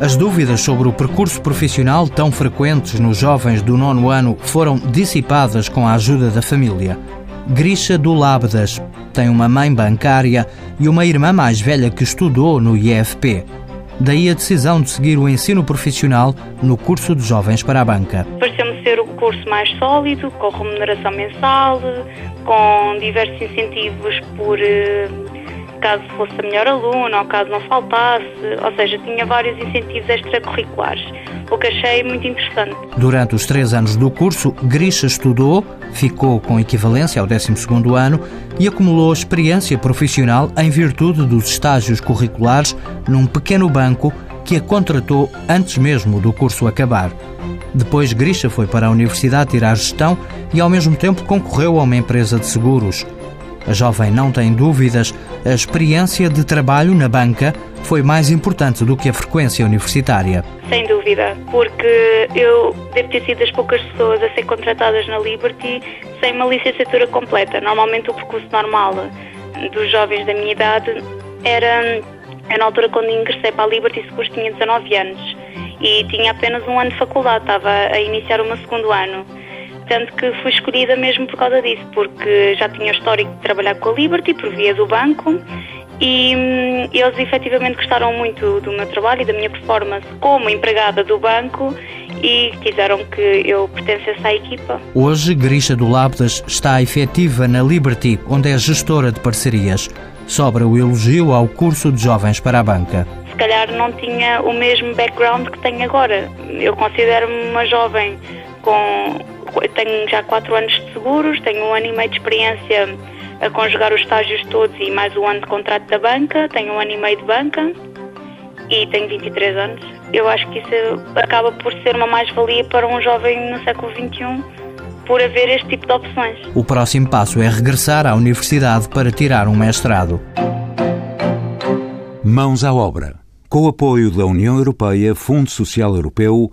As dúvidas sobre o percurso profissional tão frequentes nos jovens do nono ano foram dissipadas com a ajuda da família. Grisha do Lábedas tem uma mãe bancária e uma irmã mais velha que estudou no IFP. Daí a decisão de seguir o ensino profissional no curso de jovens para a banca. Pareceu-me ser o curso mais sólido, com remuneração mensal, com diversos incentivos por eh, caso fosse a melhor aluna ou caso não faltasse, ou seja, tinha vários incentivos extracurriculares, o que achei muito interessante. Durante os três anos do curso, Grisha estudou, ficou com equivalência ao 12º ano e acumulou experiência profissional em virtude dos estágios curriculares num pequeno banco que a contratou antes mesmo do curso acabar. Depois, Grisha foi para a universidade tirar gestão e, ao mesmo tempo, concorreu a uma empresa de seguros. A jovem não tem dúvidas, a experiência de trabalho na banca foi mais importante do que a frequência universitária. Sem dúvida, porque eu devo ter sido das poucas pessoas a ser contratadas na Liberty sem uma licenciatura completa. Normalmente o percurso normal dos jovens da minha idade era, na altura quando ingressei para a Liberty Seguros tinha 19 anos e tinha apenas um ano de faculdade, estava a iniciar o meu segundo ano tanto que fui escolhida mesmo por causa disso, porque já tinha histórico de trabalhar com a Liberty por via do banco e hum, eles efetivamente gostaram muito do meu trabalho e da minha performance como empregada do banco e quiseram que eu pertencesse à equipa. Hoje, Grisha do Labdas está efetiva na Liberty, onde é gestora de parcerias. Sobra o elogio ao curso de jovens para a banca. Se calhar não tinha o mesmo background que tenho agora. Eu considero-me uma jovem com tenho já quatro anos de seguros, tenho um ano e meio de experiência a conjugar os estágios todos e mais um ano de contrato da banca, tenho um ano e meio de banca e tenho 23 anos. Eu acho que isso acaba por ser uma mais-valia para um jovem no século XXI por haver este tipo de opções. O próximo passo é regressar à universidade para tirar um mestrado. Mãos à obra. Com o apoio da União Europeia, Fundo Social Europeu,